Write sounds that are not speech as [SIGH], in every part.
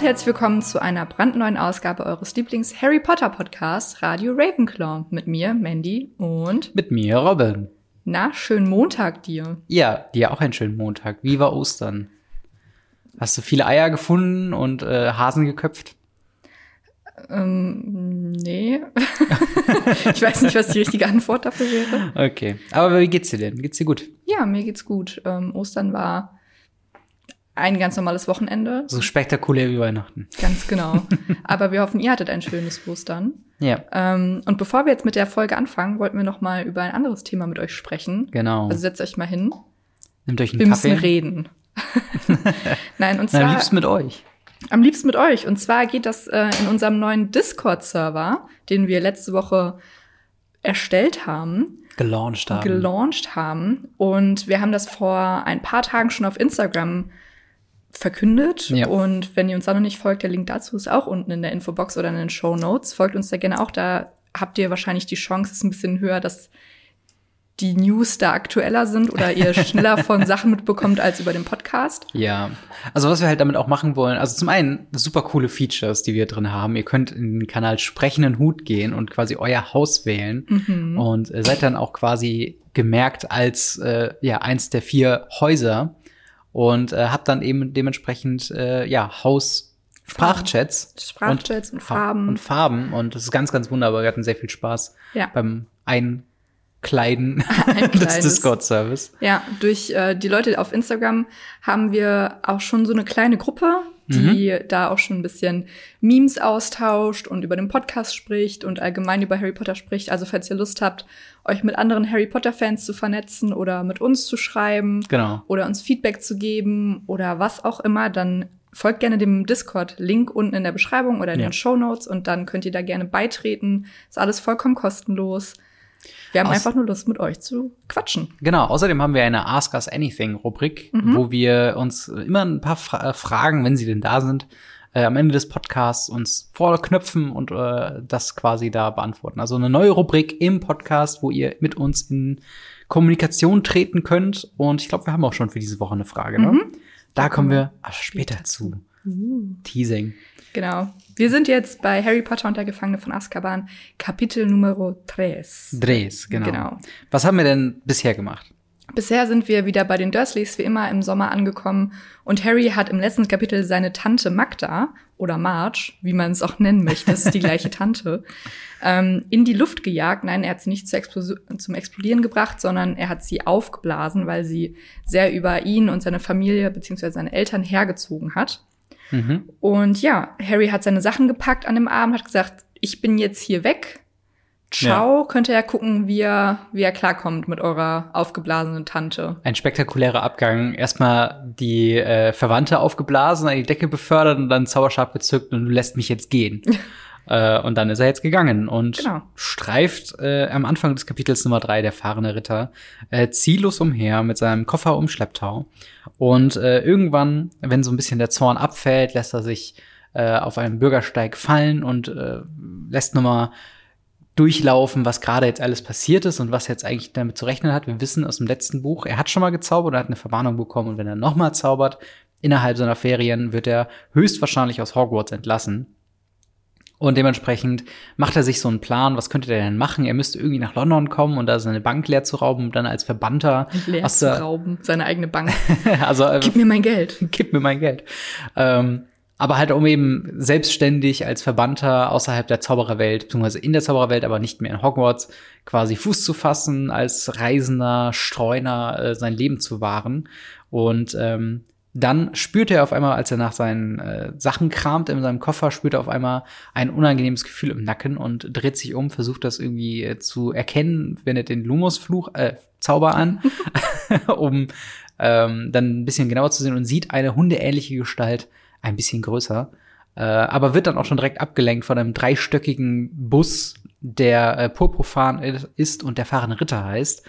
und herzlich willkommen zu einer brandneuen Ausgabe eures Lieblings-Harry Potter Podcasts Radio Ravenclaw mit mir, Mandy und mit mir, Robin. Na, schönen Montag dir. Ja, dir auch einen schönen Montag. Wie war Ostern? Hast du viele Eier gefunden und äh, Hasen geköpft? Ähm, nee. [LAUGHS] ich weiß nicht, was die richtige Antwort dafür wäre. Okay. Aber wie geht's dir denn? Geht's dir gut? Ja, mir geht's gut. Ähm, Ostern war ein ganz normales Wochenende. So spektakulär wie Weihnachten. Ganz genau. [LAUGHS] Aber wir hoffen, ihr hattet ein schönes Ostern. Ja. Ähm, und bevor wir jetzt mit der Folge anfangen, wollten wir noch mal über ein anderes Thema mit euch sprechen. Genau. Also setzt euch mal hin. Nehmt euch einen wir Kaffee. müssen reden. [LAUGHS] Nein, und zwar am liebsten mit euch. am liebsten mit euch. Und zwar geht das äh, in unserem neuen Discord-Server, den wir letzte Woche erstellt haben, Gelauncht haben. gelauncht haben. Und wir haben das vor ein paar Tagen schon auf Instagram verkündet. Ja. Und wenn ihr uns da noch nicht folgt, der Link dazu ist auch unten in der Infobox oder in den Show Notes. Folgt uns da gerne auch. Da habt ihr wahrscheinlich die Chance, ist ein bisschen höher, dass die News da aktueller sind oder ihr [LAUGHS] schneller von Sachen mitbekommt als über den Podcast. Ja, also was wir halt damit auch machen wollen, also zum einen super coole Features, die wir drin haben. Ihr könnt in den Kanal sprechenden Hut gehen und quasi euer Haus wählen Mhm. und äh, seid dann auch quasi gemerkt als äh, ja eins der vier Häuser und äh, habt dann eben dementsprechend äh, ja Haus Sprachchats Sprachchats und, Farben. und Farben und das ist ganz ganz wunderbar. Wir hatten sehr viel Spaß ja. beim Einkleiden Einkleiden [LAUGHS] [LAUGHS] des ist- Discord-Service. Ja, durch äh, die Leute auf Instagram haben wir auch schon so eine kleine Gruppe, die da auch schon ein bisschen Memes austauscht und über den Podcast spricht und allgemein über Harry Potter spricht. Also falls ihr Lust habt, euch mit anderen Harry Potter-Fans zu vernetzen oder mit uns zu schreiben Genau. oder uns Feedback zu geben oder was auch immer, dann folgt gerne dem Discord-Link unten in der Beschreibung oder in Ja. den Show Notes und dann könnt ihr da gerne beitreten. Ist alles vollkommen kostenlos. Wir haben Aus- einfach nur Lust, mit euch zu quatschen. Genau, außerdem haben wir eine Ask Us Anything Rubrik, Mhm. wo wir uns immer ein paar Fra äh, Fragen, wenn sie denn da sind, äh, am Ende des Podcasts uns vorknöpfen und äh, das quasi da beantworten. Also eine neue Rubrik im Podcast, wo ihr mit uns in Kommunikation treten könnt. Und ich glaube, wir haben auch schon für diese Woche eine Frage. Ne? Mhm. Da kommen wir später, zu. Uh. Teasing. Genau. Wir sind jetzt bei Harry Potter und der Gefangene von Azkaban, Kapitel Nummer 3. Drehs, genau. Genau. Was haben wir denn bisher gemacht? Bisher sind wir wieder bei den Dursleys wie immer im Sommer angekommen und Harry hat im letzten Kapitel seine Tante Magda oder Marge, wie man es auch nennen möchte, das ist die gleiche [LAUGHS] Tante, ähm, in die Luft gejagt. Nein, er hat sie nicht zu Explos zum Explodieren gebracht, sondern er hat sie aufgeblasen, weil sie sehr über ihn und seine Familie bzw. seine Eltern hergezogen hat. Mhm. Und ja, Harry hat seine Sachen gepackt an dem Abend, hat gesagt, ich bin jetzt hier weg. Ciao, könnte er gucken, wie er, wie er klarkommt mit eurer aufgeblasenen Tante. Ein spektakulärer Abgang. Erstmal die äh, Verwandte aufgeblasen, an die Decke befördert und dann Zauberstab gezückt und du lässt mich jetzt gehen. [LAUGHS] äh, und dann ist er jetzt gegangen und Genau. streift äh, am Anfang des Kapitels Nummer drei, der fahrende Ritter, äh, ziellos umher mit seinem Koffer um Schlepptau. Und äh, irgendwann, wenn so ein bisschen der Zorn abfällt, lässt er sich äh, auf einem Bürgersteig fallen und äh, lässt nochmal durchlaufen, was gerade jetzt alles passiert ist und was er jetzt eigentlich damit zu rechnen hat. Wir wissen aus dem letzten Buch, er hat schon mal gezaubert und hat eine Verwarnung bekommen und wenn er nochmal zaubert, innerhalb seiner Ferien wird er höchstwahrscheinlich aus Hogwarts entlassen. Und dementsprechend macht er sich so einen Plan, was könnte der denn machen? Er müsste irgendwie nach London kommen und da seine Bank leer zu rauben und dann als Verbannter Leer zu rauben, seine eigene Bank. [LAUGHS] also äh, Gib mir mein Geld. [LAUGHS] gib mir mein Geld. Ähm, aber halt um eben selbstständig als Verbannter außerhalb der Zaubererwelt, beziehungsweise in der Zaubererwelt, aber nicht mehr in Hogwarts, quasi Fuß zu fassen, als Reisender, Streuner äh, sein Leben zu wahren. Und ähm, dann spürt er auf einmal, als er nach seinen äh, Sachen kramt in seinem Koffer, spürt er auf einmal ein unangenehmes Gefühl im Nacken und dreht sich um, versucht das irgendwie äh, zu erkennen, wendet den Lumos-Fluch, äh, Zauber an, [LAUGHS] um ähm, dann ein bisschen genauer zu sehen und sieht eine hundeähnliche Gestalt, ein bisschen größer, äh, aber wird dann auch schon direkt abgelenkt von einem dreistöckigen Bus, der äh, purpurfarn ist und der fahrende Ritter heißt.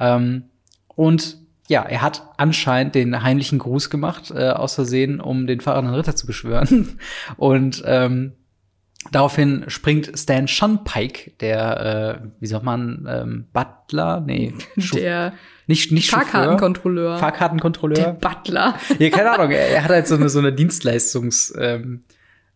Ähm, und ja, er hat anscheinend den heimlichen Gruß gemacht, äh, aus Versehen, um den fahrenden Ritter zu beschwören. [LAUGHS] Und ähm, daraufhin springt Stan Shunpike, der, äh, wie sagt man, ähm, Butler? Nee, [LAUGHS] Der Nicht, nicht Chauffeur, Fahrkartenkontrolleur. Der Fahrkartenkontrolleur. Butler. [LAUGHS] Ja, keine Ahnung. Er, hat halt so eine, so eine Dienstleistungs, ähm,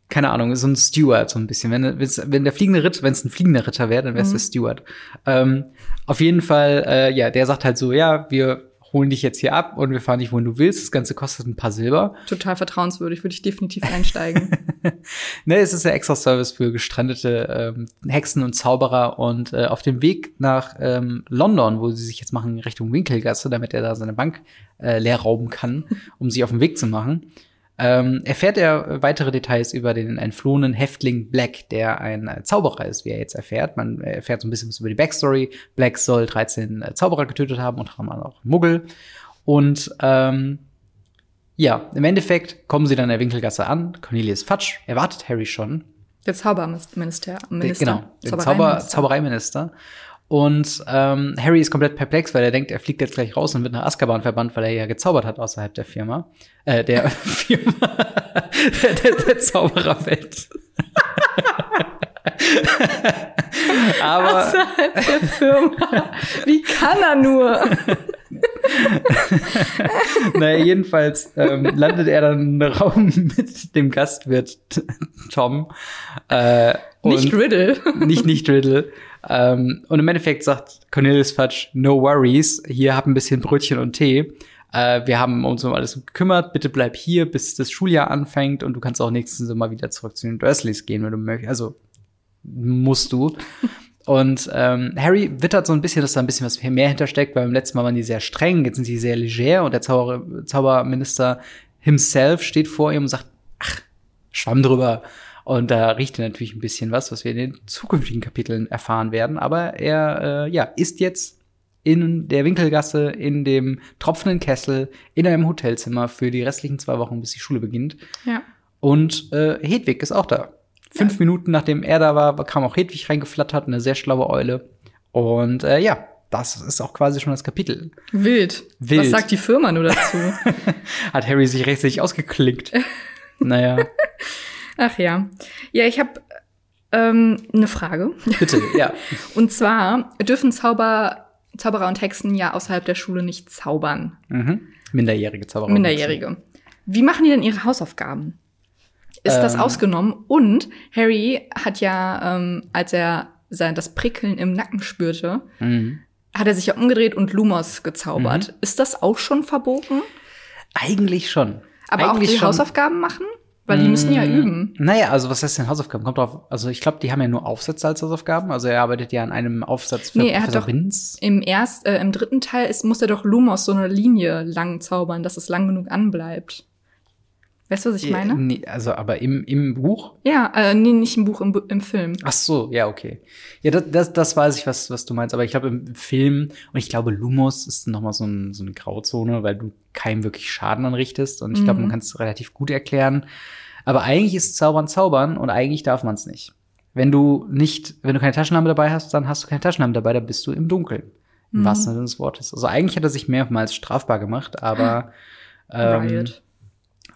keine Ahnung, so ein Steward so ein bisschen. Wenn, wenn der fliegende Ritter, wenn es ein fliegender Ritter wäre, dann wäre es der Steward. Ähm, auf jeden Fall, äh, ja, der sagt halt so, ja, wir holen dich jetzt hier ab und wir fahren dich, wohin du willst. Das Ganze kostet ein paar Silber. Total vertrauenswürdig, würde ich definitiv einsteigen. [LAUGHS] Ne, es ist der Extra-Service für gestrandete ähm, Hexen und Zauberer und äh, auf dem Weg nach ähm, London, wo sie sich jetzt machen Richtung Winkelgasse, damit er da seine Bank äh, leer rauben kann, [LAUGHS] um sich auf den Weg zu machen, ähm, erfährt er weitere Details über den entflohenen Häftling Black, der ein äh, Zauberer ist, wie er jetzt erfährt. Man erfährt so ein bisschen was über die Backstory. Black soll 13 äh, Zauberer getötet haben, unter anderem auch Muggel. Und ähm, ja, im Endeffekt kommen sie dann in der Winkelgasse an. Cornelius Fudge erwartet Harry schon. Der Zauberminister. Minister. Genau, Zauber, Zaubereiminister. Zaubereiminister. Und ähm, Harry ist komplett perplex, weil er denkt, er fliegt jetzt gleich raus und wird nach Azkaban verbannt, weil er ja gezaubert hat außerhalb der Firma. Äh, der [LAUGHS] Firma. der, der, der Zaubererwelt. Aber Außerhalb der Firma. Wie kann er nur? [LAUGHS] naja, jedenfalls ähm, landet er dann im Raum mit dem Gastwirt Tom. Äh, Nicht Riddle. nicht, nicht Riddle. Ähm, und im Endeffekt sagt Cornelius Fudge, no worries, hier hab ein bisschen Brötchen und Tee. Äh, wir haben uns um alles gekümmert, bitte bleib hier, bis das Schuljahr anfängt und du kannst auch nächsten Sommer wieder zurück zu den Dursleys gehen, wenn du möchtest. Also musst du. [LAUGHS] Und ähm, Harry wittert so ein bisschen, dass da ein bisschen was mehr hintersteckt, weil beim letzten Mal waren die sehr streng, jetzt sind sie sehr leger und der Zauber Zauberminister himself steht vor ihm und sagt, ach, Schwamm drüber. Und da riecht er natürlich ein bisschen was, was wir in den zukünftigen Kapiteln erfahren werden. Aber er, äh, ja, ist jetzt in der Winkelgasse, in dem tropfenden Kessel, in einem Hotelzimmer für die restlichen zwei Wochen, bis die Schule beginnt. Ja. Und äh, Hedwig ist auch da. Fünf Minuten nachdem er da war, kam auch Hedwig reingeflattert, eine sehr schlaue Eule. Und äh, ja, das ist auch quasi schon das Kapitel. Wild. Wild. Was sagt die Firma nur dazu? [LAUGHS] Hat Harry sich rechtzeitig ausgeklickt. [LAUGHS] naja, Ach ja. Ja, ich habe ähm, eine Frage. bitte, ja. [LAUGHS] Und zwar dürfen Zauber, Zauberer und Hexen ja außerhalb der Schule nicht zaubern. Mhm. Minderjährige Zauberer. Minderjährige. Wie machen die denn ihre Hausaufgaben? Ist das Ähm. ausgenommen? Und Harry hat ja, ähm, als er sein, das Prickeln im Nacken spürte, Mhm. hat er sich ja umgedreht und Lumos gezaubert. Ist das auch schon verboten? Eigentlich schon. Aber Eigentlich auch die schon. Hausaufgaben machen? Weil die müssen ja Mm, üben. Naja, also was heißt denn Hausaufgaben? Kommt drauf, also ich glaube, die haben ja nur Aufsätze als Hausaufgaben. Also er arbeitet ja an einem Aufsatz für Nee, er hat Professor doch- Binz. Im erst, äh, im dritten Teil ist, muss er doch Lumos so eine Linie lang zaubern, dass es lang genug anbleibt. Weißt du, was ich meine? Nee, also aber im, im Buch? Ja, äh, nee, nicht im Buch, im, im Film. Ach so, ja, okay. Ja, das, das, das weiß ich, was, was du meinst. Aber ich glaube, im Film, und ich glaube, Lumos ist nochmal so, ein, so eine Grauzone, weil du keinem wirklich Schaden anrichtest. Und ich glaube, Mhm. man kann es relativ gut erklären. Aber eigentlich ist Zaubern Zaubern und eigentlich darf man es nicht. Wenn du nicht, wenn du keine Taschenlampe dabei hast, dann hast du keine Taschenlampe dabei, dann bist du im Dunkeln. Im Mhm. wahrsten Sinne des Wortes. Also eigentlich hat er sich mehrmals strafbar gemacht, aber [LAUGHS] ähm, Riot.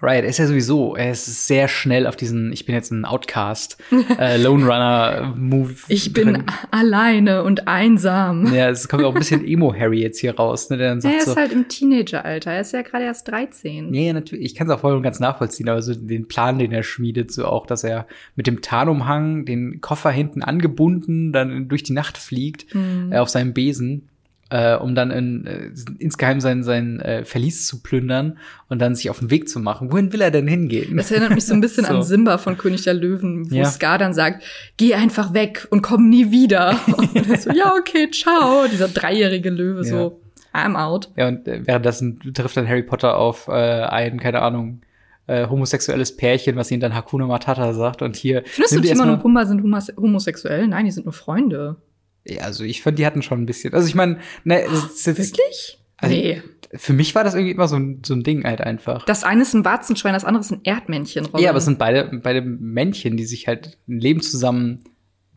Riot ist ja sowieso, er ist sehr schnell auf diesen, ich bin jetzt ein Outcast, äh, [LAUGHS] Lone Runner Move. Ich bin drin. alleine und einsam. Ja, es kommt auch ein bisschen Emo-Harry jetzt hier raus, ne, der dann sagt er so, ist halt im Teenageralter. Er ist ja gerade erst 13. nee, natürlich, ich kann es auch voll und ganz nachvollziehen, aber so den Plan, den er schmiedet, so auch, dass er mit dem Tarnumhang, den Koffer hinten angebunden, dann durch die Nacht fliegt, Hm. äh, auf seinem Besen, äh, um dann in, äh, insgeheim sein, sein äh, Verlies zu plündern und dann sich auf den Weg zu machen. Wohin will er denn hingehen? Das erinnert mich so ein bisschen [LAUGHS] So. an Simba von König der Löwen, wo Ja. Scar dann sagt, geh einfach weg und komm nie wieder. [LAUGHS] Und er so, ja, okay, ciao. Dieser dreijährige Löwe so, I'm out. Ja, und äh, währenddessen trifft dann Harry Potter auf äh, ein, keine Ahnung, äh, homosexuelles Pärchen, was ihm dann Hakuna Matata sagt. Und hier Findest du, Timon und Pumba sind homose homosexuell? Nein, die sind nur Freunde. Ja, also ich fand, die hatten schon ein bisschen. Also ich meine, ne, es ist jetzt, Wirklich? Also- nee. für mich war das irgendwie immer so ein, so ein Ding halt einfach. Das eine ist ein Warzenschwein, das andere ist ein Erdmännchen. Robin. ja, aber es sind beide, beide Männchen, die sich halt ein Leben zusammen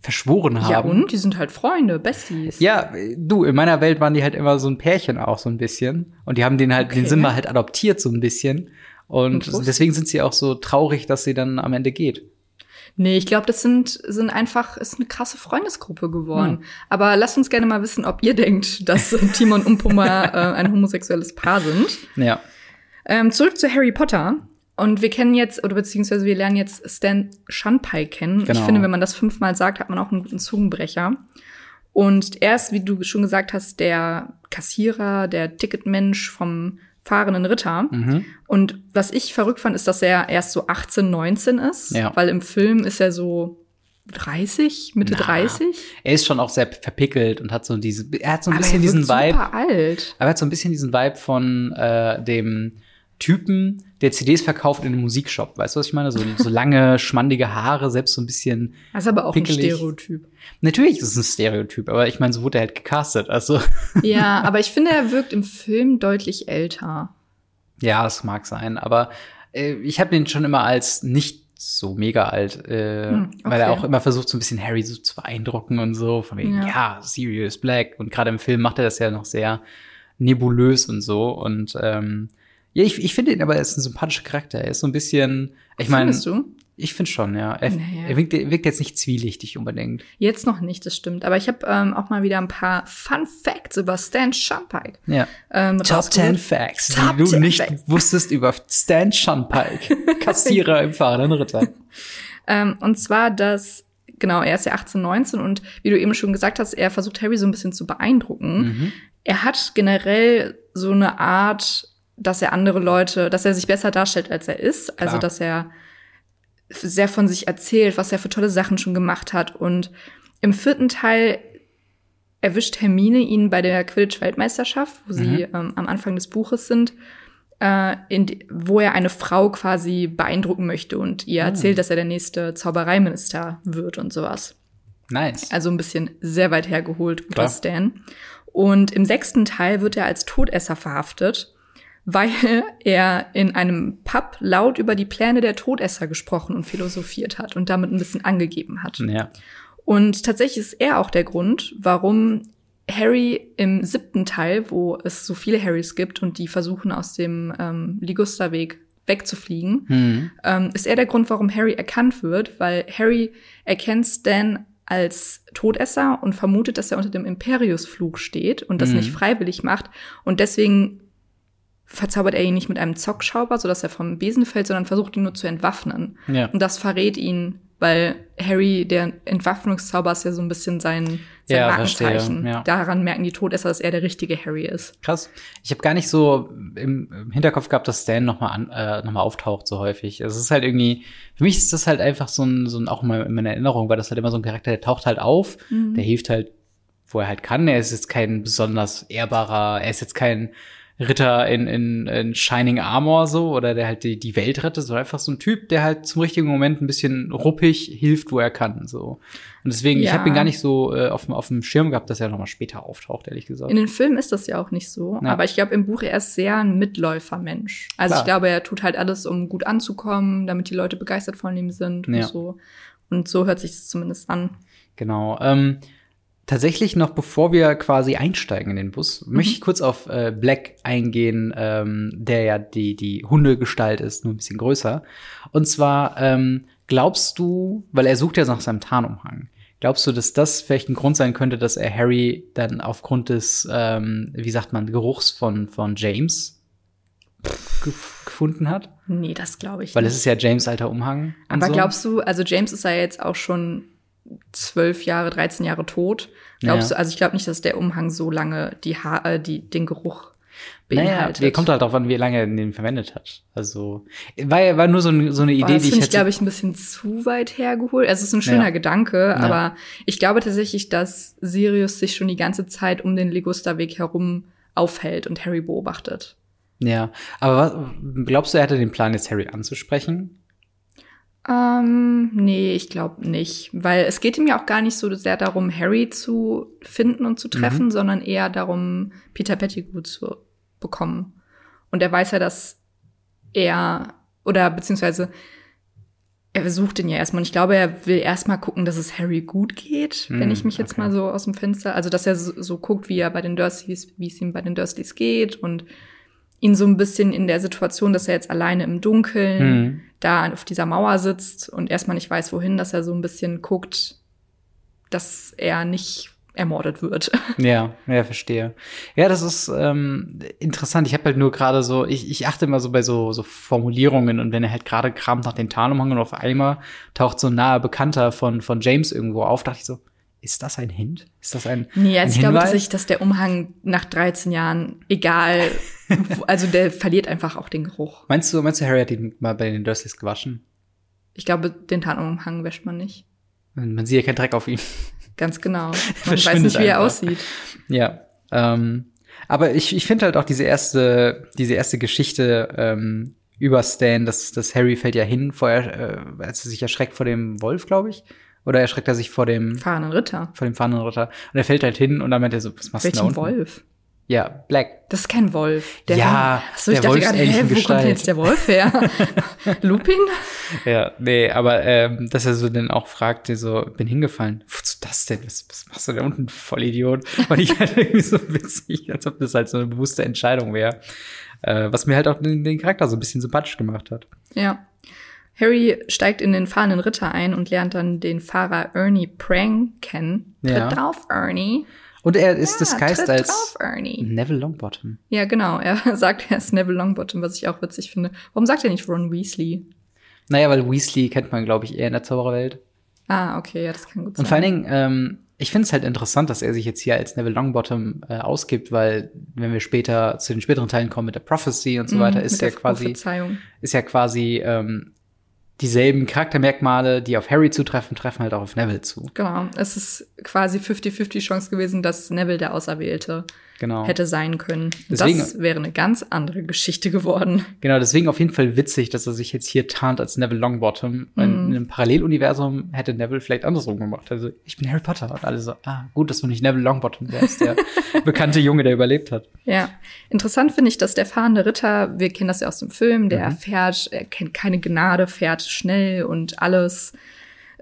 verschworen haben. Ja, und? Die sind halt Freunde, Besties. Ja, du, in meiner Welt waren die halt immer so ein Pärchen auch so ein bisschen. Und die haben den halt, den Okay. Simba halt adoptiert so ein bisschen. Und Interessant. deswegen sind sie auch so traurig, dass sie dann am Ende geht. Nee, ich glaube, das sind, sind einfach, ist eine krasse Freundesgruppe geworden. Hm. Aber lasst uns gerne mal wissen, ob ihr denkt, dass [LAUGHS] Timon und Pumba äh, ein homosexuelles Paar sind. Ja. Ähm, zurück zu Harry Potter. Und wir kennen jetzt, oder beziehungsweise wir lernen jetzt Stan Shunpei kennen. Genau. Ich finde, wenn man das fünfmal sagt, hat man auch einen guten Zungenbrecher. Und er ist, wie du schon gesagt hast, der Kassierer, der Ticketmensch vom fahrenden Ritter. Mhm. Und was ich verrückt fand, ist, dass er erst so 18, 19 ist. Ja. Weil im Film ist er so 30, Mitte Na, 30. Er ist schon auch sehr verpickelt und hat so diese, er hat so ein Aber bisschen diesen Vibe. super alt. Aber er hat so ein bisschen diesen Vibe von äh, dem Typen, der CDs verkauft in einem Musikshop. Weißt du, was ich meine? So, so lange, [LAUGHS] schmandige Haare, selbst so ein bisschen. Das ist aber auch Pickelig. ein Stereotyp. Natürlich ist es ein Stereotyp, aber ich meine, so wurde er halt gecastet. Also, Ja, [LAUGHS] aber ich finde, er wirkt im Film deutlich älter. ja, es mag sein. Aber äh, ich habe den schon immer als nicht so mega alt, äh, Hm, weil er okay. auch immer versucht, so ein bisschen Harry so zu beeindrucken und so. Von wegen, Ja. ja, Sirius Black. Und gerade im Film macht er das ja noch sehr nebulös und so. Und ähm, ja, ich, ich finde ihn aber, er ist ein sympathischer Charakter. Er ist so ein bisschen, ich meine, Findest du? ich finde schon, ja. Er, Naja. er wirkt, er wirkt jetzt nicht zwielichtig unbedingt. Jetzt noch nicht, das stimmt. Aber ich habe ähm, auch mal wieder ein paar Fun Facts über Stan Shunpike. Ja. Ähm, Top rausgeholt. 10 Facts, Top die du 10 nicht Facts. wusstest über Stan Shunpike, [LAUGHS] Kassierer im fahrenden Ritter. Ähm, und zwar, dass, genau, er ist ja 18, 19 und wie du eben schon gesagt hast, er versucht Harry so ein bisschen zu beeindrucken. Mhm. Er hat generell so eine Art, dass er andere Leute, dass er sich besser darstellt, als er ist. Also, Klar. dass er sehr von sich erzählt, was er für tolle Sachen schon gemacht hat. Und im vierten Teil erwischt Hermine ihn bei der Quidditch-Weltmeisterschaft, wo sie ähm, am Anfang des Buches sind, äh, in, wo er eine Frau quasi beeindrucken möchte und ihr erzählt, dass er der nächste Zaubereiminister wird und sowas. Nice. Also ein bisschen sehr weit hergeholt, guter. Stan. Und im sechsten Teil wird er als Todesser verhaftet, weil er in einem Pub laut über die Pläne der Todesser gesprochen und philosophiert hat und damit ein bisschen angegeben hat. Ja. Und tatsächlich ist er auch der Grund, warum Harry im siebten Teil, wo es so viele Harrys gibt und die versuchen aus dem ähm, Ligusterweg wegzufliegen, Hm. ähm, ist er der Grund, warum Harry erkannt wird, weil Harry erkennt Stan als Todesser und vermutet, dass er unter dem Imperiusfluch steht und das Mhm. nicht freiwillig macht. Und deswegen verzaubert er ihn nicht mit einem Zockschauber, sodass er vom Besen fällt, sondern versucht ihn nur zu entwaffnen. Ja. Und das verrät ihn, weil Harry, der Entwaffnungszauber ist ja so ein bisschen sein, sein Ja, Markenzeichen. ja. Daran merken die Todesser, dass er der richtige Harry ist. Krass. Ich habe gar nicht so im, im Hinterkopf gehabt, dass Stan noch mal, an, äh, noch mal auftaucht so häufig. Es ist halt irgendwie, für mich ist das halt einfach so ein, so ein auch meiner- in meiner Erinnerung, weil das halt immer so ein Charakter, der taucht halt auf, Mhm. der hilft halt, wo er halt kann. Er ist jetzt kein besonders ehrbarer, er ist jetzt kein Ritter in, in, in Shining Armor so oder der halt die, die Welt rettet, sondern einfach so ein Typ, der halt zum richtigen Moment ein bisschen ruppig hilft, wo er kann. So. Und deswegen, ich Ja. habe ihn gar nicht so äh, auf, dem- auf dem Schirm gehabt, dass er noch mal später auftaucht, ehrlich gesagt. In den Filmen ist das ja auch nicht so, Ja. aber ich glaube, im Buch er ist sehr ein Mitläufermensch. Also Klar. ich glaube, er tut halt alles, um gut anzukommen, damit die Leute begeistert von ihm sind Ja. und so. Und so hört sich es zumindest an. Genau. Ähm, tatsächlich noch, bevor wir quasi einsteigen in den Bus, möchte ich kurz auf äh, Black eingehen, ähm, der ja die, die Hundegestalt ist, nur ein bisschen größer. Und zwar, ähm, glaubst du, weil er sucht ja nach seinem Tarnumhang, glaubst du, dass das vielleicht ein Grund sein könnte, dass er Harry dann aufgrund des, ähm, wie sagt man, Geruchs von, von James gef gefunden hat? Nee, das glaube ich Weil nicht. es ist ja James alter Umhang. aber so. glaubst du, also James ist ja jetzt auch schon zwölf Jahre, 13 Jahre tot. Glaubst Ja. du, also ich glaube nicht, dass der Umhang so lange die ha äh, die, den Geruch Naja, beinhaltet. der kommt halt darauf an, wie lange er den verwendet hat. Also, war, war nur so, ein- so eine Boah, Idee, das die ich finde ich, hätte. glaube ich, ein bisschen zu weit hergeholt. Also es ist ein schöner Ja. Gedanke, aber ich glaube tatsächlich, dass Sirius sich schon die ganze Zeit um den Ligusterweg herum aufhält und Harry beobachtet. ja, aber was, glaubst du, er hatte den Plan, jetzt Harry anzusprechen? Ähm, nee, ich glaube nicht. Weil es geht ihm ja auch gar nicht so sehr darum, Harry zu finden und zu treffen, Mhm. sondern eher darum, Peter Pettigrew zu bekommen. Und er weiß ja, dass er, oder beziehungsweise, er sucht ihn ja erstmal. Und ich glaube, er will erstmal gucken, dass es Harry gut geht, wenn Hm, ich mich jetzt okay. mal so aus dem Fenster, also dass er so, so guckt, wie er bei den Dursleys, wie es ihm bei den Dursleys geht und ihn so ein bisschen in der Situation, dass er jetzt alleine im Dunkeln Hm. da auf dieser Mauer sitzt und erstmal nicht weiß, wohin, dass er so ein bisschen guckt, dass er nicht ermordet wird. [LAUGHS] Ja, ja, verstehe. Ja, das ist ähm, interessant. Ich habe halt nur gerade so, ich, ich achte immer so bei so, so Formulierungen und wenn er halt gerade kramt nach den Tarnumhang und auf einmal taucht so ein naher Bekannter von, von James irgendwo auf, dachte ich so, ist das ein Hint? Ist das ein, Nee, ein also ich glaube tatsächlich, dass der Umhang nach 13 Jahren, egal, [LAUGHS] also der verliert einfach auch den Geruch. Meinst du, meinst du, Harry hat ihn mal bei den Dursleys gewaschen? Ich glaube, den Tarnumhang wäscht man nicht. Man sieht ja keinen Dreck auf ihm. Ganz genau. [LAUGHS] Man weiß nicht, wie er einfach. aussieht. Ja. Ähm, aber ich, ich finde halt auch diese erste, diese erste Geschichte ähm, über Stan, dass, dass Harry fällt ja hin, vorher, äh, als er sich erschreckt vor dem Wolf, glaube ich. Oder erschreckt er sich vor dem, Fahrenden Ritter. vor dem Fahnenritter. Und er fällt halt hin und dann meint er so, was machst du da Welchen unten? Wolf? Ja, Black. Das ist kein Wolf. Der Ja, Achso, ich der dachte gerade, hä, wo kommt Gestalt. denn jetzt der Wolf her? [LAUGHS] Lupin? Ja, nee, aber ähm, dass er so dann auch fragt, so, bin hingefallen. Wozu das denn? Was, was machst du da unten, Vollidiot? Und ich halt [LAUGHS] irgendwie so witzig, als ob das halt so eine bewusste Entscheidung wäre. Äh, was mir halt auch den, den Charakter so ein bisschen sympathisch gemacht hat. Ja. Harry steigt in den fahrenden Ritter ein und lernt dann den Fahrer Ernie Prang kennen. Tritt Ja. drauf, Ernie. Und er ist Ja, disguised als drauf. Neville Longbottom. Ja, genau. Er [LAUGHS] sagt, er ist Neville Longbottom, was ich auch witzig finde. Warum sagt er nicht Ron Weasley? Naja, weil Weasley kennt man, glaube ich, eher in der Zaubererwelt. Ah, okay, ja, das kann gut sein. Und vor allen Dingen, ähm, ich finde es halt interessant, dass er sich jetzt hier als Neville Longbottom äh, ausgibt, weil wenn wir später zu den späteren Teilen kommen mit der Prophecy und so Mhm, weiter, ist der ja quasi ist ja quasi dieselben Charaktermerkmale, die auf Harry zutreffen, treffen halt auch auf Neville zu. Genau. Es ist quasi 50-50 Chance gewesen, dass Neville der Auserwählte Genau. hätte sein können. Deswegen- das wäre eine ganz andere Geschichte geworden. Genau, deswegen auf jeden Fall witzig, dass er sich jetzt hier tarnt als Neville Longbottom. Mhm. In einem Paralleluniversum hätte Neville vielleicht andersrum gemacht. Also, ich bin Harry Potter. Und alle so, ah, gut, dass du nicht Neville Longbottom wärst, der [LAUGHS] bekannte Junge, der überlebt hat. Ja, interessant finde ich, dass der fahrende Ritter, wir kennen das ja aus dem Film, der Mhm. fährt, er kennt keine Gnade, fährt schnell und alles,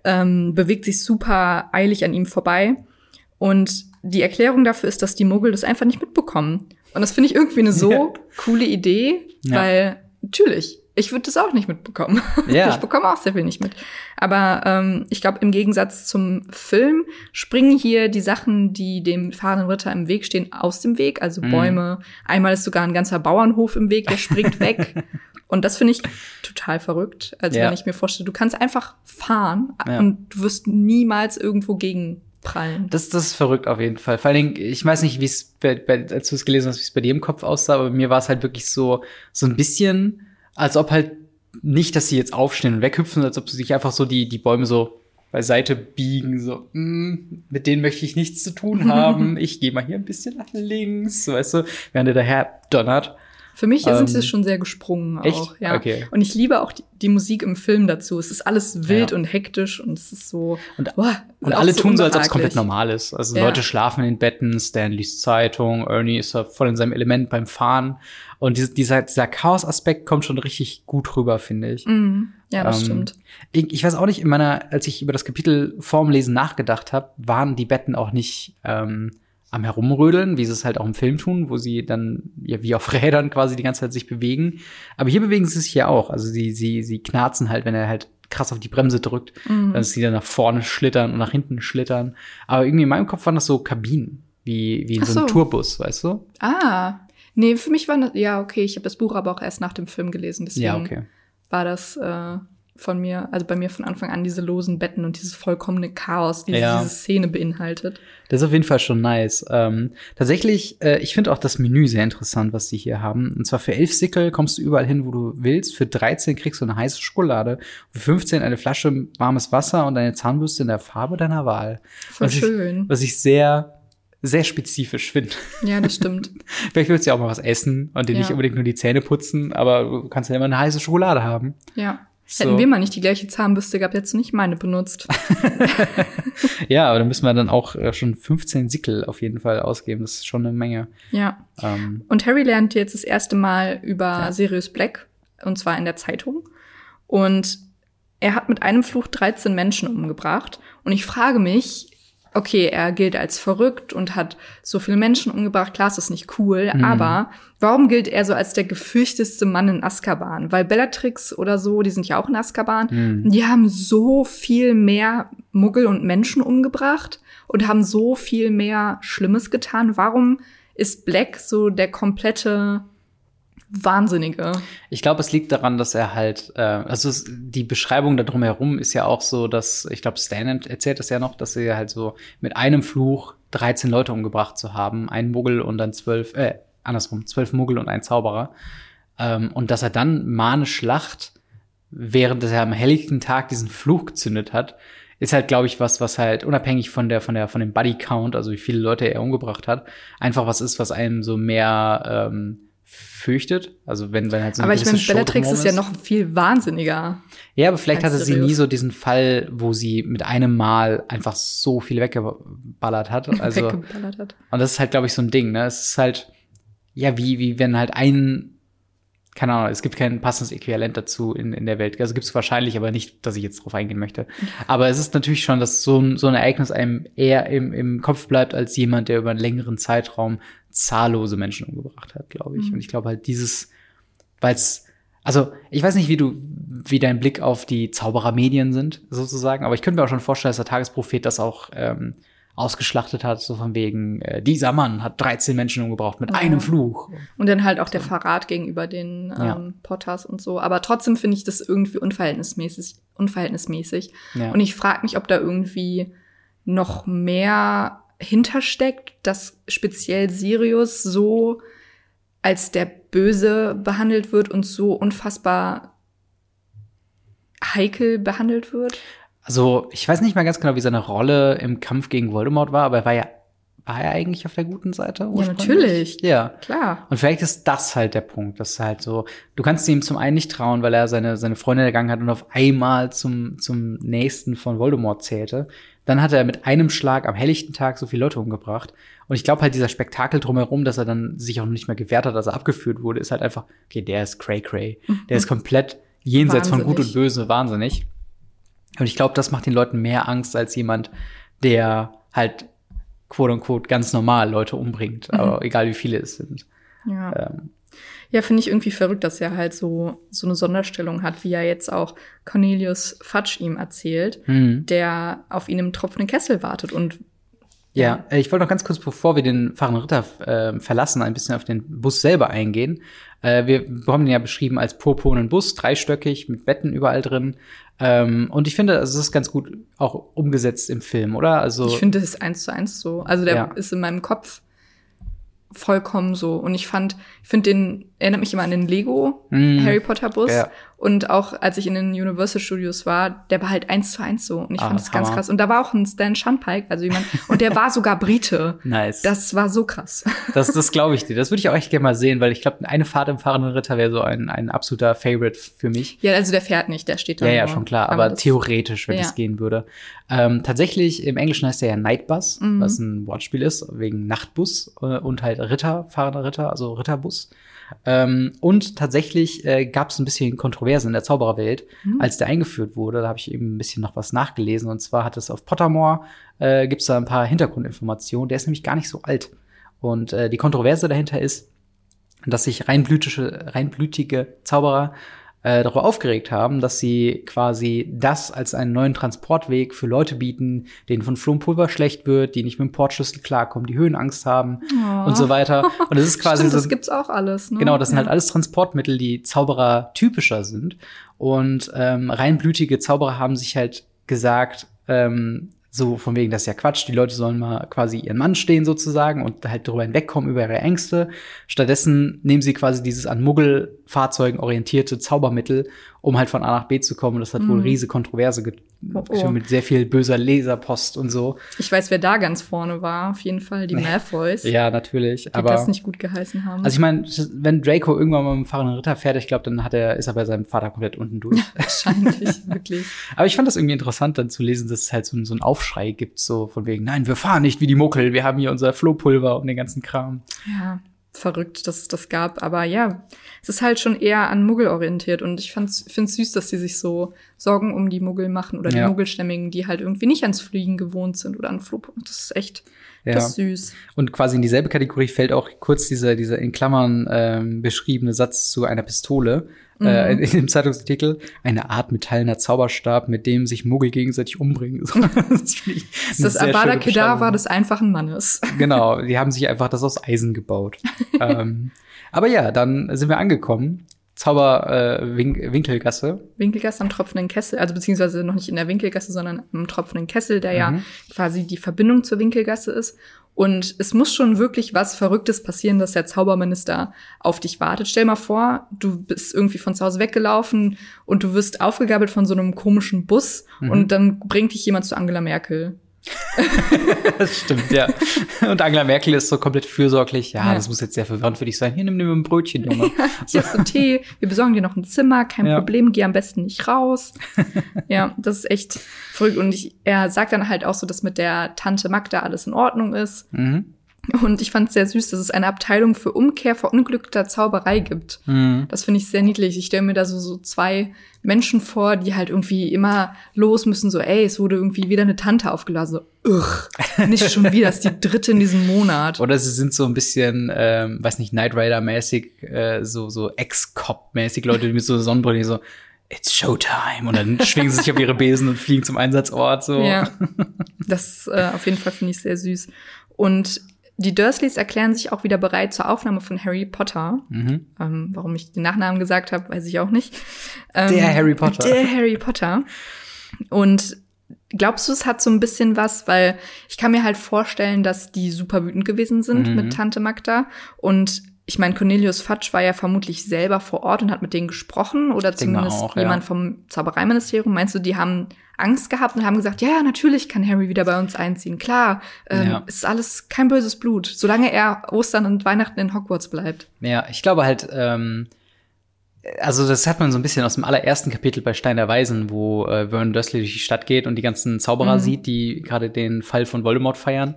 ähm, bewegt sich super eilig an ihm vorbei. Und die Erklärung dafür ist, dass die Muggel das einfach nicht mitbekommen. Und das finde ich irgendwie eine so Ja. coole Idee, Ja. weil natürlich, ich würde das auch nicht mitbekommen. [LAUGHS] Ja. Ich bekomme auch sehr viel nicht mit. Aber ähm, ich glaube, im Gegensatz zum Film springen hier die Sachen, die dem fahrenden Ritter im Weg stehen, aus dem Weg. Also Mhm. Bäume. Einmal ist sogar ein ganzer Bauernhof im Weg, der springt [LAUGHS] weg. Und das finde ich total verrückt. Also Ja. wenn ich mir vorstelle, du kannst einfach fahren Ja. und du wirst niemals irgendwo gegenprallen. Das, das ist verrückt auf jeden Fall. Vor allen Dingen, ich weiß nicht, wie es, als du es gelesen hast, wie es bei dir im Kopf aussah, aber bei mir war es halt wirklich so, so ein bisschen, als ob halt nicht, dass sie jetzt aufstehen und weghüpfen, als ob sie sich einfach so die, die Bäume so beiseite biegen, so, mm, mit denen möchte ich nichts zu tun [LAUGHS] haben. Ich gehe mal hier ein bisschen nach links, weißt du, während er daher donnert. Für mich Ähm, sind sie schon sehr gesprungen echt? auch. Ja. Okay. Und ich liebe auch die, die Musik im Film dazu. Es ist alles wild Ja. und hektisch und es ist so. Und- boah, Und alle tun so, als ob es komplett normal ist. Also Ja. Leute schlafen in den Betten, Stan liest Zeitung, Ernie ist voll in seinem Element beim Fahren. Und dieser, dieser, Chaos-Aspekt kommt schon richtig gut rüber, finde ich. Mhm. Ja, das Ähm, stimmt. Ich, ich weiß auch nicht, in meiner, als ich über das Kapitel vorm Lesen nachgedacht habe, waren die Betten auch nicht ähm, am Herumrödeln, wie sie es halt auch im Film tun, wo sie dann ja wie auf [LAUGHS] Rädern quasi die ganze Zeit sich bewegen. Aber hier bewegen sie sich ja auch. Also sie, sie, sie knarzen halt, wenn er halt krass auf die Bremse drückt, Mhm. dass sie dann nach vorne schlittern und nach hinten schlittern. Aber irgendwie in meinem Kopf waren das so Kabinen, wie, wie in Ach so einem so. Tourbus, weißt du? Ah. Nee, für mich war das, ja, okay, ich habe das Buch aber auch erst nach dem Film gelesen, deswegen Ja, okay. war das äh, von mir, also bei mir von Anfang an diese losen Betten und dieses vollkommene Chaos, die Ja. diese Szene beinhaltet. Das ist auf jeden Fall schon nice. Ähm, tatsächlich, äh, ich finde auch das Menü sehr interessant, was sie hier haben. Und zwar für 11 Sickel kommst du überall hin, wo du willst. Für 13 kriegst du eine heiße Schokolade. Für 15 eine Flasche warmes Wasser und eine Zahnbürste in der Farbe deiner Wahl. Voll Was ich- schön. Was ich sehr, sehr spezifisch finde. Ja, das stimmt. [LAUGHS] Vielleicht willst du ja auch mal was essen und dir Ja. nicht unbedingt nur die Zähne putzen, aber du kannst ja immer eine heiße Schokolade haben. Ja. So. Hätten wir mal nicht die gleiche Zahnbürste gehabt, jetzt nicht meine benutzt. [LAUGHS] Ja, aber da müssen wir dann auch äh, schon 15 Sickel auf jeden Fall ausgeben. Das ist schon eine Menge. ja. Ähm, Und Harry lernt jetzt das erste Mal über Ja. Sirius Black, und zwar in der Zeitung. Und er hat mit einem Fluch 13 Menschen umgebracht. Und ich frage mich, okay, er gilt als verrückt und hat so viele Menschen umgebracht. Klar, ist das nicht cool, mhm. aber warum gilt er so als der gefürchtetste Mann in Azkaban? Weil Bellatrix oder so, die sind ja auch in Azkaban, mhm. die haben so viel mehr Muggel und Menschen umgebracht und haben so viel mehr Schlimmes getan. Warum ist Black so der komplette Wahnsinnige. Ich glaube, es liegt daran, dass er halt, äh, also es, die Beschreibung da drumherum ist ja auch so, dass, ich glaube, Stan erzählt das ja noch, dass er halt so mit einem Fluch 13 Leute umgebracht zu haben, ein Muggel und dann zwölf, äh, andersrum, zwölf Muggel und ein Zauberer. Ähm, und dass er dann manisch lacht, während er am helllichten Tag diesen Fluch gezündet hat, ist halt, glaube ich, was, was halt unabhängig von der, von der, von dem Buddy Count, also wie viele Leute er umgebracht hat, einfach was ist, was einem so mehr ähm, fürchtet. Also wenn, wenn halt so Aber ich meine, Bellatrix ist ja noch viel wahnsinniger. Ja, aber vielleicht hatte sie nie so diesen Fall, wo sie mit einem Mal einfach so viele weggeballert hat. [LAUGHS] Also, weggeballert hat. Und das ist halt, glaube ich, so ein Ding, ne? Es ist halt, ja, wie, wie wenn halt ein keine Ahnung, es gibt kein passendes Äquivalent dazu in, in der Welt. Also gibt es wahrscheinlich, aber nicht, dass ich jetzt drauf eingehen möchte. Aber es ist natürlich schon, dass so ein, so ein Ereignis einem eher im, im Kopf bleibt, als jemand, der über einen längeren Zeitraum zahllose Menschen umgebracht hat, glaube ich. Mhm. Und ich glaube halt dieses, weil es, also ich weiß nicht, wie du, wie dein Blick auf die Zauberermedien sind, sozusagen, aber ich könnte mir auch schon vorstellen, dass der Tagesprophet das auch ähm, ausgeschlachtet hat, so von wegen, äh, dieser Mann hat 13 Menschen umgebracht mit ja. einem Fluch. Und dann halt auch der Verrat gegenüber den ähm, ja. Potters und so. Aber trotzdem finde ich das irgendwie unverhältnismäßig. unverhältnismäßig. Ja. Und ich frage mich, ob da irgendwie noch mehr hintersteckt, dass speziell Sirius so als der Böse behandelt wird und so unfassbar heikel behandelt wird? Also, ich weiß nicht mal ganz genau, wie seine Rolle im Kampf gegen Voldemort war, aber er war ja war er eigentlich auf der guten Seite? Ja, natürlich. Ja. Klar. Und vielleicht ist das halt der Punkt, dass halt so, du kannst ihm zum einen nicht trauen, weil er seine, seine Freundin ergangen hat und auf einmal zum, zum nächsten von Voldemort zählte. Dann hat er mit einem Schlag am helllichten Tag so viele Leute umgebracht. Und ich glaube halt, dieser Spektakel drumherum, dass er dann sich auch noch nicht mehr gewehrt hat, dass er abgeführt wurde, ist halt einfach, okay, der ist cray cray. Der ist komplett jenseits wahnsinnig. von Gut und Böse, wahnsinnig. Und ich glaube, das macht den Leuten mehr Angst als jemand, der halt quote unquote ganz normal Leute umbringt, mhm. aber egal wie viele es sind. Ja. Ähm, ja, finde ich irgendwie verrückt, dass er halt so, so eine Sonderstellung hat, wie er jetzt auch Cornelius Fudge ihm erzählt, mhm. der auf ihn im tropfenden Kessel wartet und ja. Äh, ich wollte noch ganz kurz, bevor wir den fahrenden Ritter äh, verlassen, ein bisschen auf den Bus selber eingehen. Äh, wir haben den ja beschrieben als purpurnen Bus, dreistöckig, mit Betten überall drin. Ähm, und ich finde, also, es ist ganz gut auch umgesetzt im Film, oder? Also ich finde, es ist eins zu eins so. Also der ja. ist in meinem Kopf vollkommen so. Und ich fand, ich finde den, erinnert mich immer an den Lego mm. Harry Potter Bus. Ja. Und auch als ich in den Universal Studios war, der war halt eins zu eins so. Und ich ah, fand das ganz krass. Und da war auch ein Stan Shunpike, also jemand, und der war sogar Brite. [LAUGHS] Nice. Das war so krass. Das, das glaube ich dir. Das würde ich auch echt gerne mal sehen, weil ich glaube, eine Fahrt im fahrenden Ritter wäre so ein, ein absoluter Favorite für mich. Ja, also der fährt nicht, der steht da. Ja, ja, schon klar. Aber, aber theoretisch, wenn es ja. gehen würde. Ähm, tatsächlich, im Englischen heißt der ja Nightbus, mhm. was ein Wortspiel ist, wegen Nachtbus äh, und halt Ritter, fahrender Ritter, also Ritterbus. Ähm, und tatsächlich äh, gab es ein bisschen Kontroverse in der Zaubererwelt, mhm. als der eingeführt wurde. Da habe ich eben ein bisschen noch was nachgelesen. Und zwar hat es auf Pottermore, äh, gibt es da ein paar Hintergrundinformationen. Der ist nämlich gar nicht so alt. Und äh, die Kontroverse dahinter ist, dass sich reinblütige, reinblütige Zauberer äh, darüber aufgeregt haben, dass sie quasi das als einen neuen Transportweg für Leute bieten, denen von Flumpulver schlecht wird, die nicht mit dem Portschlüssel klarkommen, die Höhenangst haben oh. und so weiter. Und es ist [LAUGHS] quasi Stimmt, so, das gibt's auch alles. Ne? Genau, das sind halt alles Transportmittel, die Zauberer typischer sind. Und ähm, reinblütige Zauberer haben sich halt gesagt, ähm, so von wegen, das ist ja Quatsch, die Leute sollen mal quasi ihren Mann stehen sozusagen und halt darüber hinwegkommen über ihre Ängste. Stattdessen nehmen sie quasi dieses an Muggelfahrzeugen orientierte Zaubermittel um halt von A nach B zu kommen. Und das hat mhm. wohl riesige Kontroverse oh, oh. mit sehr viel böser Leserpost und so. Ich weiß, wer da ganz vorne war. Auf jeden Fall die [LAUGHS] Malfoys. ja, natürlich. Die aber das nicht gut geheißen haben. Also ich meine, wenn Draco irgendwann mal mit dem fahrenden Ritter fährt, ich glaube, dann hat er, ist er bei seinem Vater komplett unten durch. Wahrscheinlich, [LAUGHS] wirklich. Aber ich fand das irgendwie interessant, dann zu lesen, dass es halt so, so einen Aufschrei gibt, so von wegen, nein, wir fahren nicht wie die Muckel, wir haben hier unser Flohpulver und den ganzen Kram. Ja verrückt, dass es das gab. Aber ja, es ist halt schon eher an Muggel orientiert. Und ich finde es süß, dass sie sich so Sorgen um die Muggel machen oder die Ja. Muggelstämmigen, die halt irgendwie nicht ans Fliegen gewohnt sind oder an Flugpunkt. Das ist echt, Ja. das ist süß. Und quasi in dieselbe Kategorie fällt auch kurz dieser, dieser in Klammern ähm, beschriebene Satz zu einer Pistole. Äh, in dem Zeitungsartikel, eine Art metallener Zauberstab, mit dem sich Muggel gegenseitig umbringen. [LAUGHS] das ich ist das schöne Kedavra des einfachen Mannes. [LAUGHS] Genau, die haben sich einfach das aus Eisen gebaut. [LAUGHS] ähm, aber ja, dann sind wir angekommen. Zauber äh, Wink Winkelgasse. Winkelgasse am tropfenden Kessel, also beziehungsweise noch nicht in der Winkelgasse, sondern am tropfenden Kessel, der ja Mhm. quasi die Verbindung zur Winkelgasse ist. Und es muss schon wirklich was Verrücktes passieren, dass der Zauberminister auf dich wartet. Stell mal vor, du bist irgendwie von zu Hause weggelaufen und du wirst aufgegabelt von so einem komischen Bus Mhm. und dann bringt dich jemand zu Angela Merkel. [LAUGHS] Das stimmt, ja. Und Angela Merkel ist so komplett fürsorglich. Ja, Ja. das muss jetzt sehr verwirrend für dich sein. Hier, nimm dir mal ein Brötchen, Junge. [LAUGHS] Hier hast du Tee, wir besorgen dir noch ein Zimmer, kein Ja. Problem, geh am besten nicht raus. [LAUGHS] ja, das ist echt verrückt. Und ich, er sagt dann halt auch so, dass mit der Tante Magda alles in Ordnung ist. mhm. Und ich fand es sehr süß, dass es eine Abteilung für Umkehr verunglückter Zauberei gibt. Mhm. Das finde ich sehr niedlich. Ich stelle mir da so, so zwei Menschen vor, die halt irgendwie immer los müssen, so, ey, es wurde irgendwie wieder eine Tante aufgeladen. So, ugh, [LAUGHS] nicht schon wieder, das ist die dritte in diesem Monat. Oder sie sind so ein bisschen, ähm, weiß nicht, Knight Rider-mäßig, äh, so, so Ex-Cop-mäßig, Leute die mit so Sonnenbrille, so, it's Showtime. Und dann schwingen sie sich auf ihre Besen und fliegen zum Einsatzort, so. Ja, [LAUGHS] das äh, auf jeden Fall finde ich sehr süß. Und die Dursleys erklären sich auch wieder bereit zur Aufnahme von Harry Potter. Mhm. Ähm, warum ich den Nachnamen gesagt habe, weiß ich auch nicht. Ähm, Der Harry Potter. Der Harry Potter. Und glaubst du, es hat so ein bisschen was, weil ich kann mir halt vorstellen, dass die super wütend gewesen sind Mhm. mit Tante Magda. Und ich meine, Cornelius Fudge war ja vermutlich selber vor Ort und hat mit denen gesprochen oder zumindest auch, ja. jemand vom Zaubereiministerium. Meinst du, die haben Angst gehabt und haben gesagt, ja, ja, natürlich kann Harry wieder bei uns einziehen. Klar, ähm, Ja. ist alles kein böses Blut, solange er Ostern und Weihnachten in Hogwarts bleibt. Ja, ich glaube halt, ähm, also das hat man so ein bisschen aus dem allerersten Kapitel bei Stein der Weisen, wo äh, Vernon Dursley durch die Stadt geht und die ganzen Zauberer Mhm. sieht, die gerade den Fall von Voldemort feiern.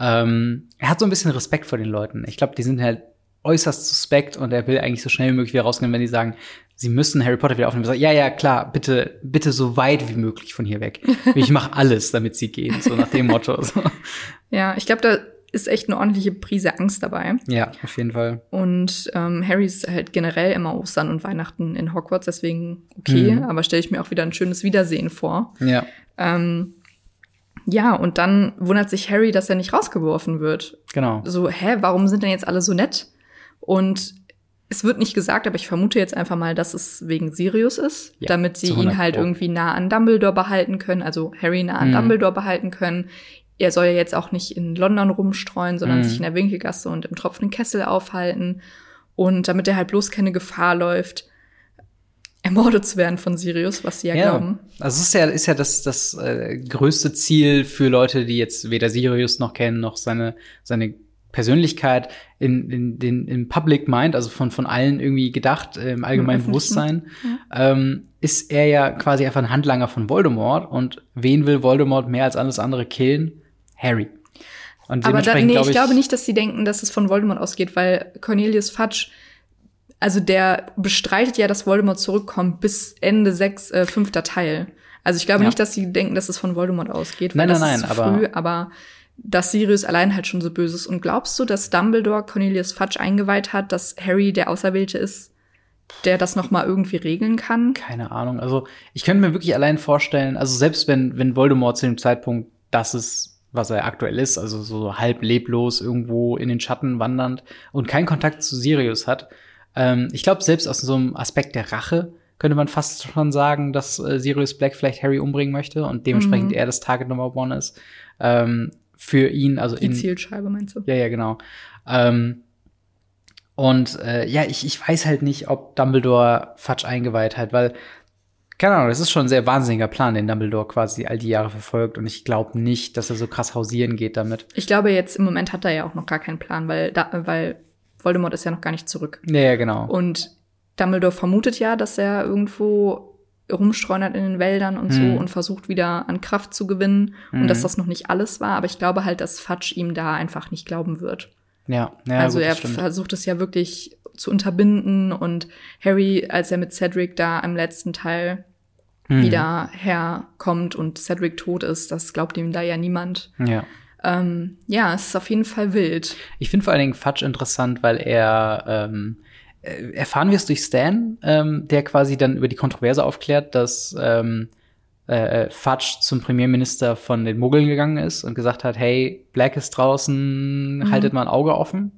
Ähm, er hat so ein bisschen Respekt vor den Leuten. Ich glaube, die sind halt äußerst suspekt und er will eigentlich so schnell wie möglich wieder rausgehen, wenn die sagen, sie müssen Harry Potter wieder aufnehmen. Sagt, ja, ja, klar, bitte, bitte so weit wie möglich von hier weg. [LAUGHS] Ich mache alles, damit sie gehen, so nach dem Motto. So. Ja, ich glaube, da ist echt eine ordentliche Prise Angst dabei. Ja, auf jeden Fall. Und ähm, Harry ist halt generell immer Ostern und Weihnachten in Hogwarts, deswegen okay, Mhm. aber stelle ich mir auch wieder ein schönes Wiedersehen vor. Ja, Ähm, ja, und dann wundert sich Harry, dass er nicht rausgeworfen wird. genau. So, hä, warum sind denn jetzt alle so nett? Und es wird nicht gesagt, aber ich vermute jetzt einfach mal, dass es wegen Sirius ist, Ja, damit sie zu 100 ihn halt Pro. irgendwie nah an Dumbledore behalten können, also Harry nah an Mhm. Dumbledore behalten können. Er soll ja jetzt auch nicht in London rumstreuen, sondern Mhm. sich in der Winkelgasse und im tropfenden Kessel aufhalten. Und damit er halt bloß keine Gefahr läuft, ermordet zu werden von Sirius, was sie ja, glauben. Also es ist ja, ist ja das, das äh, größte Ziel für Leute, die jetzt weder Sirius noch kennen, noch seine, seine Persönlichkeit in, in den im Public Mind, also von, von allen irgendwie gedacht, äh, im allgemeinen öffentlichen, Bewusstsein, ähm, ist er ja quasi einfach ein Handlanger von Voldemort. Und wen will Voldemort mehr als alles andere killen? Harry. Und Aber da, nee, glaub ich glaube nicht, dass sie denken, dass es von Voldemort ausgeht, weil Cornelius Fudge, also der bestreitet ja, dass Voldemort zurückkommt bis Ende sechs, äh, fünfter Teil. Also ich glaube Ja. nicht, dass sie denken, dass es von Voldemort ausgeht, weil Nein, nein, ist nein, zu aber- früh, aber dass Sirius allein halt schon so böse ist. Und glaubst du, dass Dumbledore Cornelius Fudge eingeweiht hat, dass Harry der Auserwählte ist, der das noch mal irgendwie regeln kann? Keine Ahnung. Also ich könnte mir wirklich allein vorstellen, also selbst wenn, wenn Voldemort zu dem Zeitpunkt das ist, was er aktuell ist, also so halb leblos irgendwo in den Schatten wandernd und keinen Kontakt zu Sirius hat, ähm, ich glaube, selbst aus so einem Aspekt der Rache könnte man fast schon sagen, dass äh, Sirius Black vielleicht Harry umbringen möchte und dementsprechend Mhm. er das Target Number One ist. Ähm, für ihn, also Die in, Zielscheibe, meinst du? ja, ja, genau. Ähm, und äh, ja, ich, ich weiß halt nicht, ob Dumbledore Fudge eingeweiht hat, weil, keine Ahnung, das ist schon ein sehr wahnsinniger Plan, den Dumbledore quasi all die Jahre verfolgt. Und ich glaube nicht, dass er so krass hausieren geht damit. Ich glaube, jetzt im Moment hat er ja auch noch gar keinen Plan, weil, da, weil Voldemort ist ja noch gar nicht zurück. Ja, ja, genau. Und Dumbledore vermutet ja, dass er irgendwo rumstreunert in den Wäldern und so Mhm. und versucht wieder an Kraft zu gewinnen Mhm. und dass das noch nicht alles war. Aber ich glaube halt, dass Fudge ihm da einfach nicht glauben wird. Ja, ja also gut, er versucht es ja wirklich zu unterbinden und Harry, als er mit Cedric da im letzten Teil Mhm. wieder herkommt und Cedric tot ist, das glaubt ihm da ja niemand. Ja. Ähm, ja, es ist auf jeden Fall wild. Ich finde vor allen Dingen Fudge interessant, weil er ähm, äh, erfahren wir es durch Stan, ähm, der quasi dann über die Kontroverse aufklärt, dass ähm, äh, Fudge zum Premierminister von den Muggeln gegangen ist und gesagt hat, hey, Black ist draußen, Mhm. haltet mal ein Auge offen.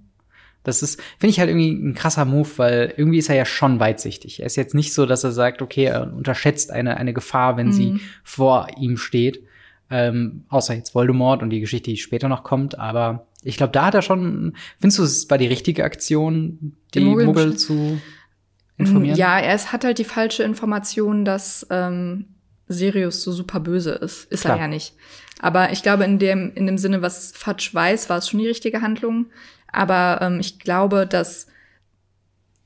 Das ist, finde ich halt irgendwie ein krasser Move, weil irgendwie ist er ja schon weitsichtig. Er ist jetzt nicht so, dass er sagt, okay, er unterschätzt eine, eine Gefahr, wenn sie Mhm. vor ihm steht. Ähm, außer jetzt Voldemort und die Geschichte, die später noch kommt. Aber ich glaube, da hat er schon, findest du, es war die richtige Aktion, die Muggel besch- zu informieren? Ja, er hat halt die falsche Information, dass ähm, Sirius so super böse ist. Ist Klar. er ja nicht. Aber ich glaube, in dem, in dem Sinne, was Fudge weiß, war es schon die richtige Handlung. Aber ähm, ich glaube, dass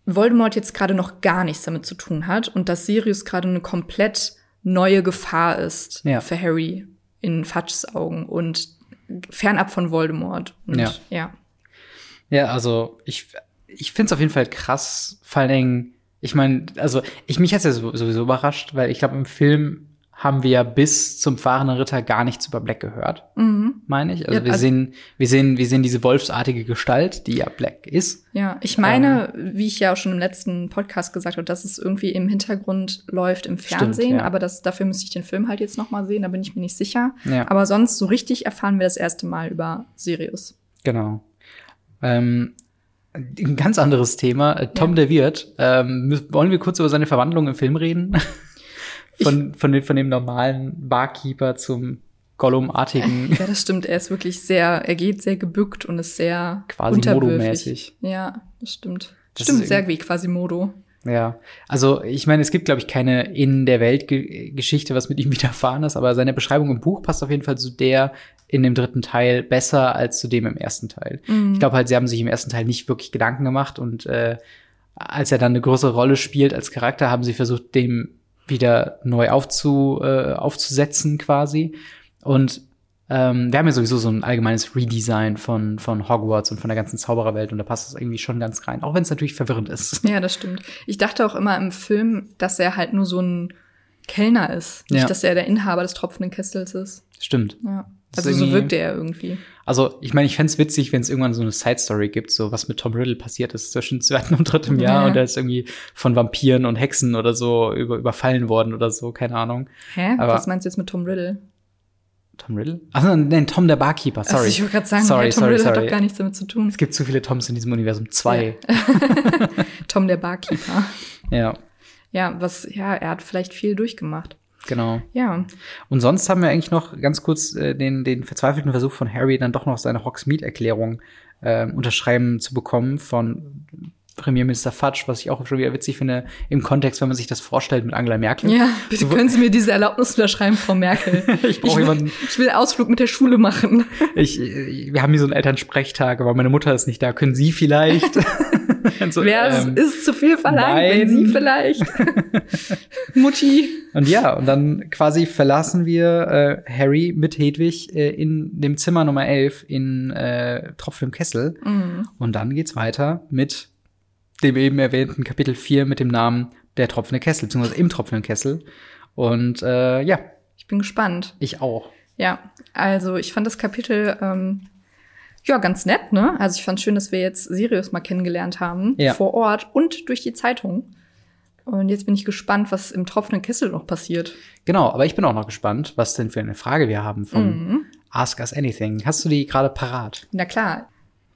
Voldemort jetzt gerade noch gar nichts damit zu tun hat und dass Sirius gerade eine komplett neue Gefahr ist Ja. für Harry in Fudges Augen und fernab von Voldemort. Und, Ja. ja. Ja, also ich, ich finde es auf jeden Fall krass, vor allen Dingen, ich meine, also ich mich hat's ja so- sowieso überrascht, weil ich glaube, im Film haben wir ja bis zum fahrenden Ritter gar nichts über Black gehört, Mhm. meine ich. Also Ja, wir also- sehen, wir sehen, wir sehen diese wolfsartige Gestalt, die ja Black ist. Ja, ich meine, wie ich ja auch schon im letzten Podcast gesagt habe, dass es irgendwie im Hintergrund läuft im Fernsehen, ja. aber das, dafür müsste ich den Film halt jetzt noch mal sehen, da bin ich mir nicht sicher. Ja. Aber sonst so richtig erfahren wir das erste Mal über Sirius. Genau. Ähm, ein ganz anderes Thema. Äh, Tom Ja. der Wirt. Ähm, wollen wir kurz über seine Verwandlung im Film reden? [LAUGHS] von, von, dem, von dem normalen Barkeeper zum Gollum-artigen, [LAUGHS] Ja, das stimmt. Er ist wirklich sehr, er geht sehr gebückt und ist sehr quasi. Modo-mäßig. Ja, das stimmt. Das stimmt, sehr wie Quasimodo. Ja, also ich meine, es gibt, glaube ich, keine in der Welt Ge- Geschichte, was mit ihm [LAUGHS] widerfahren ist, aber seine Beschreibung im Buch passt auf jeden Fall zu der in dem dritten Teil besser als zu dem im ersten Teil. Mhm. Ich glaube halt, sie haben sich im ersten Teil nicht wirklich Gedanken gemacht und äh, als er dann eine größere Rolle spielt als Charakter, haben sie versucht, dem wieder neu aufzu, äh, aufzusetzen quasi. Und ähm, wir haben ja sowieso so ein allgemeines Redesign von, von Hogwarts und von der ganzen Zaubererwelt und da passt es irgendwie schon ganz rein, auch wenn es natürlich verwirrend ist. Ja, das stimmt. Ich dachte auch immer im Film, dass er halt nur so ein Kellner ist. Nicht, Ja. dass er der Inhaber des tropfenden Kessels ist. Stimmt. Ja. Also so wirkte er irgendwie. Also, ich meine, ich fänd's witzig, wenn es irgendwann so eine Side-Story gibt, so was mit Tom Riddle passiert ist zwischen [LAUGHS] zweiten und dritten Jahr Ja. und er ist irgendwie von Vampiren und Hexen oder so über, überfallen worden oder so, keine Ahnung. Hä? Aber- Was meinst du jetzt mit Tom Riddle? Tom Riddle? Ach nein, Tom der Barkeeper, sorry. Also ich wollte gerade sagen, sorry, hey, Tom sorry, Riddle hat sorry. doch gar nichts damit zu tun. Es gibt zu viele Toms in diesem Universum. Zwei. [LAUGHS] Tom der Barkeeper. Ja, Ja, was, ja, er hat vielleicht viel durchgemacht. Genau. Ja. Und sonst haben wir eigentlich noch ganz kurz äh, den, den verzweifelten Versuch von Harry, dann doch noch seine Hogsmeade-Erklärung ähm, unterschreiben zu bekommen von Premierminister Fudge, was ich auch schon wieder witzig finde, im Kontext, wenn man sich das vorstellt mit Angela Merkel. Ja, bitte können Sie mir diese Erlaubnis unterschreiben, Frau Merkel. [LAUGHS] Ich brauche will, jemanden. ich will Ausflug mit der Schule machen. Ich, ich, wir haben hier so einen Elternsprechtag, aber meine Mutter ist nicht da. Können Sie vielleicht? [LAUGHS] [LAUGHS] so, Wer ähm, ist zu viel verlangt? nein. Wenn Sie vielleicht. [LAUGHS] Mutti. Und ja, und dann quasi verlassen wir äh, Harry mit Hedwig äh, in dem Zimmer Nummer 11 in äh, Tropfen im Kessel. Mhm. Und dann geht's weiter mit dem eben erwähnten Kapitel 4 mit dem Namen Der tropfende Kessel, beziehungsweise im tropfenden Kessel. Und äh, ja, Ich bin gespannt. ich auch. Ja, also ich fand das Kapitel ähm, ja ganz nett, ne? Also ich fand schön, dass wir jetzt Sirius mal kennengelernt haben Ja. vor Ort und durch die Zeitung. Und jetzt bin ich gespannt, was im tropfenden Kessel noch passiert. Genau, aber ich bin auch noch gespannt, was denn für eine Frage wir haben von Mhm. Ask Us Anything. Hast du die gerade parat? Na klar.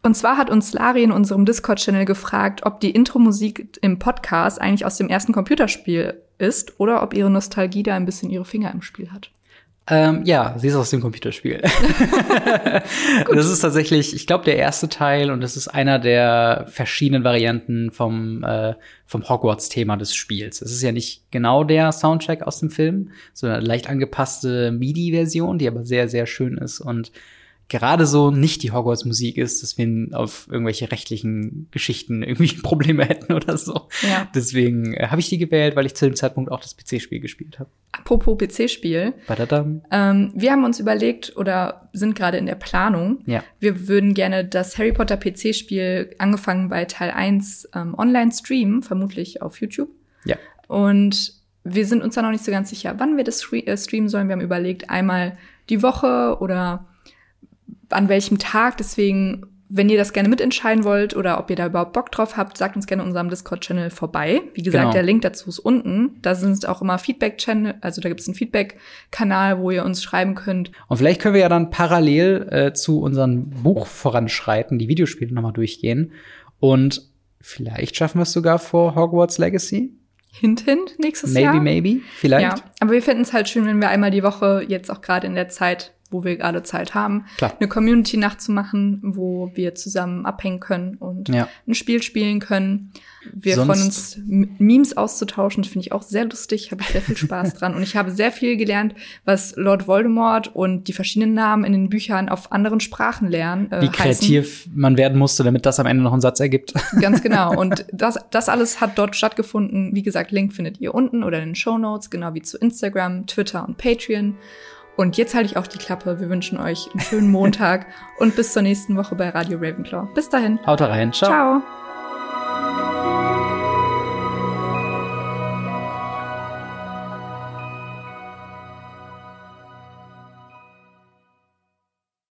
Und zwar hat uns Lari in unserem Discord-Channel gefragt, ob die Intro-Musik im Podcast eigentlich aus dem ersten Computerspiel ist oder ob ihre Nostalgie da ein bisschen ihre Finger im Spiel hat. Ähm, ja, sie ist aus dem Computerspiel. [LAUGHS] das ist tatsächlich, ich glaube, der erste Teil und das ist einer der verschiedenen Varianten vom, äh, vom Hogwarts-Thema des Spiels. Es ist ja nicht genau der Soundtrack aus dem Film, sondern eine leicht angepasste MIDI-Version, die aber sehr, sehr schön ist. Und gerade so nicht die Hogwarts-Musik ist, dass wir auf irgendwelche rechtlichen Geschichten irgendwie [LAUGHS] Probleme hätten oder so. Ja. Deswegen äh, habe ich die gewählt, weil ich zu dem Zeitpunkt auch das PC-Spiel gespielt habe. Apropos PC-Spiel. Badadam. Ähm, wir haben uns überlegt oder sind gerade in der Planung. Ja. Wir würden gerne das Harry Potter PC-Spiel angefangen bei Teil 1 ähm, online streamen, vermutlich auf YouTube. Ja. Und wir sind uns da noch nicht so ganz sicher, wann wir das äh, streamen sollen. Wir haben überlegt, einmal die Woche oder an welchem Tag. Deswegen, wenn ihr das gerne mitentscheiden wollt oder ob ihr da überhaupt Bock drauf habt, sagt uns gerne in unserem Discord-Channel vorbei. Wie gesagt, Genau. der Link dazu ist unten. Da sind auch immer Feedback-Channel, also da gibt es einen Feedback-Kanal, wo ihr uns schreiben könnt. Und vielleicht können wir ja dann parallel äh, zu unserem Buch voranschreiten, die Videospiele nochmal durchgehen. Und vielleicht schaffen wir es sogar vor Hogwarts Legacy. Hint, hint, nächstes Maybe, Jahr. maybe. Vielleicht. Ja, aber wir finden es halt schön, wenn wir einmal die Woche, jetzt auch gerade in der Zeit, wo wir gerade Zeit haben, Klar. eine Community-Nacht zu machen, wo wir zusammen abhängen können und Ja. ein Spiel spielen können. Wir Sonst- freuen uns, Memes auszutauschen. Das finde ich auch sehr lustig, habe ich sehr viel Spaß dran. Und ich habe sehr viel gelernt, was Lord Voldemort und die verschiedenen Namen in den Büchern auf anderen Sprachen lernen. Äh, Wie heißen. kreativ man werden musste, damit das am Ende noch einen Satz ergibt. [LAUGHS] Ganz genau. Und das, das alles hat dort stattgefunden. Wie gesagt, Link findet ihr unten oder in den Show Notes, genau wie zu Instagram, Twitter und Patreon. Und jetzt halte ich auch die Klappe. Wir wünschen euch einen schönen Montag [LAUGHS] und bis zur nächsten Woche bei Radio Ravenclaw. Bis dahin. Haut rein. Ciao. Ciao.